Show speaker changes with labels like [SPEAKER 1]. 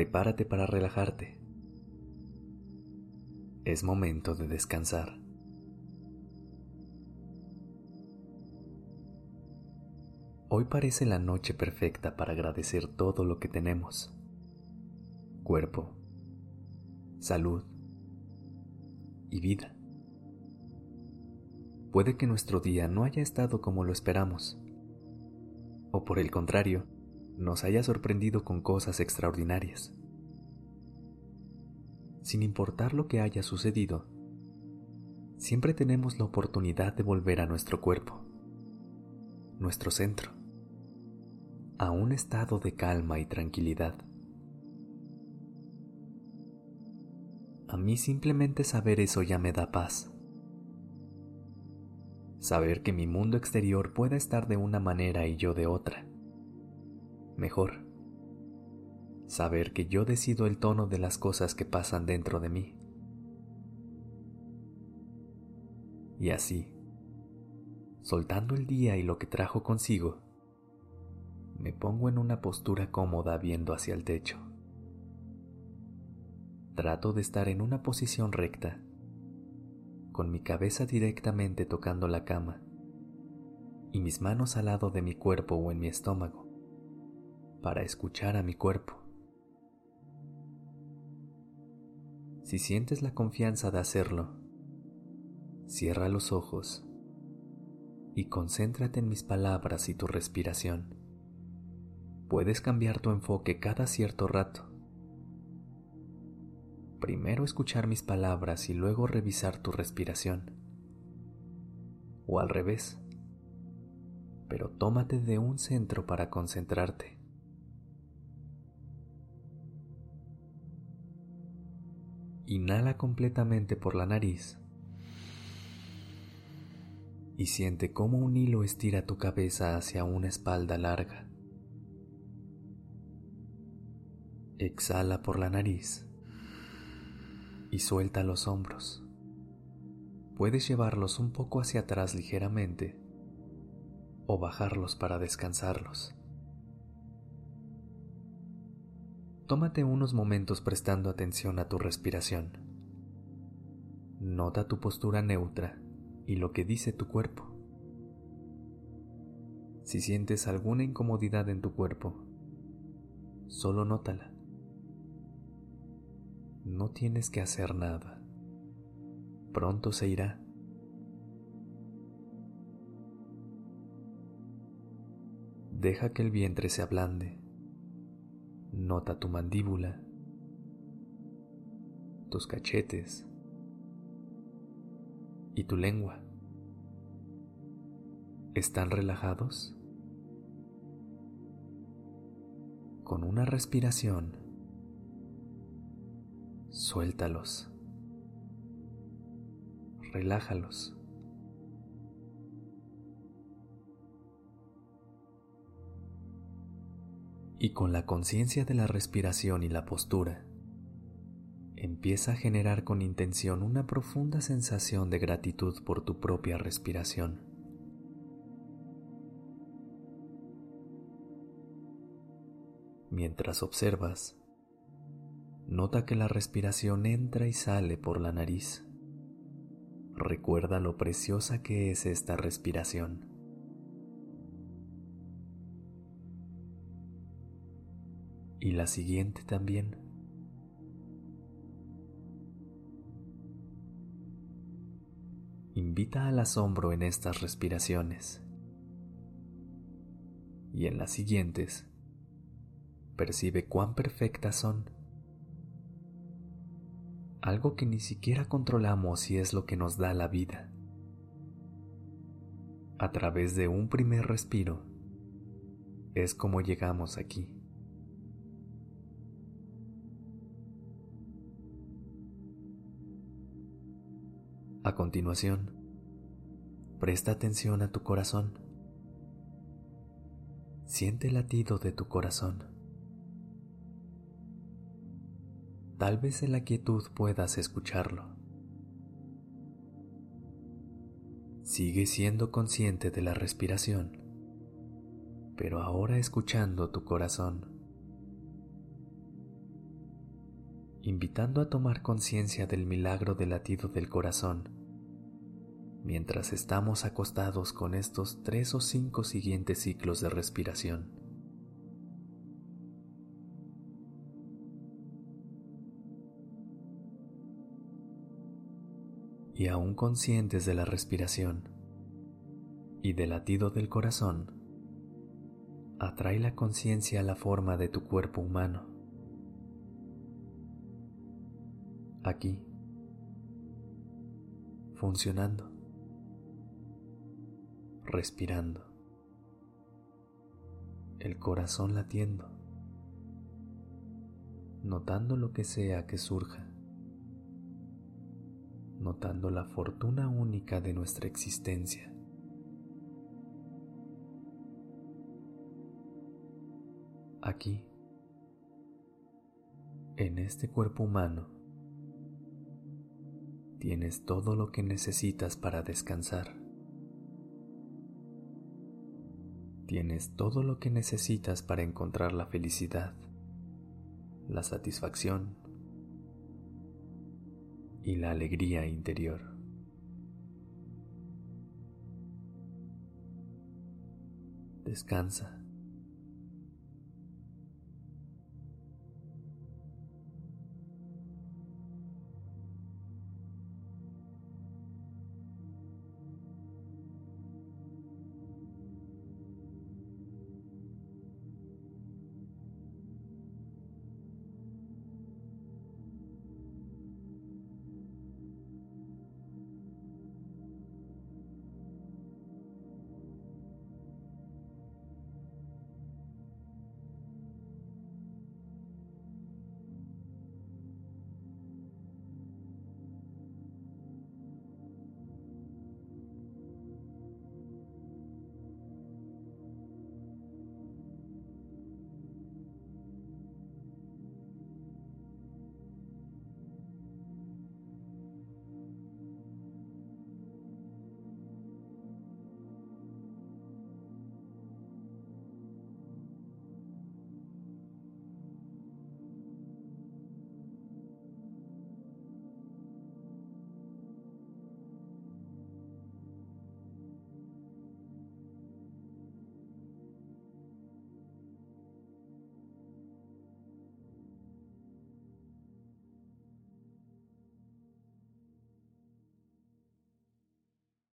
[SPEAKER 1] Prepárate para relajarte. Es momento de descansar. Hoy parece la noche perfecta para agradecer todo lo que tenemos. Cuerpo, salud y vida. Puede que nuestro día no haya estado como lo esperamos, o por el contrario, nos haya sorprendido con cosas extraordinarias. Sin importar lo que haya sucedido, siempre tenemos la oportunidad de volver a nuestro cuerpo, nuestro centro a un estado de calma y tranquilidad. A mí simplemente saber eso ya me da paz. Saber que mi mundo exterior pueda estar de una manera y yo de otra. Mejor. Saber que yo decido el tono de las cosas que pasan dentro de mí. Y así, soltando el día y lo que trajo consigo, me pongo en una postura cómoda viendo hacia el techo. Trato de estar en una posición recta, con mi cabeza directamente tocando la cama y mis manos al lado de mi cuerpo o en mi estómago, para escuchar a mi cuerpo. Si sientes la confianza de hacerlo, cierra los ojos y concéntrate en mis palabras y tu respiración puedes cambiar tu enfoque cada cierto rato. Primero escuchar mis palabras y luego revisar tu respiración. O al revés. Pero tómate de un centro para concentrarte. Inhala completamente por la nariz y siente cómo un hilo estira tu cabeza hacia una espalda larga. Exhala por la nariz y suelta los hombros. Puedes llevarlos un poco hacia atrás ligeramente o bajarlos para descansarlos. Tómate unos momentos prestando atención a tu respiración. Nota tu postura neutra y lo que dice tu cuerpo. Si sientes alguna incomodidad en tu cuerpo, solo nótala. No tienes que hacer nada. Pronto se irá. Deja que el vientre se ablande. Nota tu mandíbula, tus cachetes y tu lengua. ¿Están relajados? Con una respiración Suéltalos. Relájalos. Y con la conciencia de la respiración y la postura, empieza a generar con intención una profunda sensación de gratitud por tu propia respiración. Mientras observas, Nota que la respiración entra y sale por la nariz. Recuerda lo preciosa que es esta respiración. Y la siguiente también. Invita al asombro en estas respiraciones. Y en las siguientes, percibe cuán perfectas son algo que ni siquiera controlamos y es lo que nos da la vida. A través de un primer respiro es como llegamos aquí. A continuación, presta atención a tu corazón. Siente el latido de tu corazón. Tal vez en la quietud puedas escucharlo. Sigue siendo consciente de la respiración, pero ahora escuchando tu corazón, invitando a tomar conciencia del milagro del latido del corazón, mientras estamos acostados con estos tres o cinco siguientes ciclos de respiración. y aún conscientes de la respiración y del latido del corazón, atrae la conciencia a la forma de tu cuerpo humano. Aquí, funcionando, respirando, el corazón latiendo, notando lo que sea que surja notando la fortuna única de nuestra existencia. Aquí, en este cuerpo humano, tienes todo lo que necesitas para descansar. Tienes todo lo que necesitas para encontrar la felicidad, la satisfacción y la alegría interior. Descansa.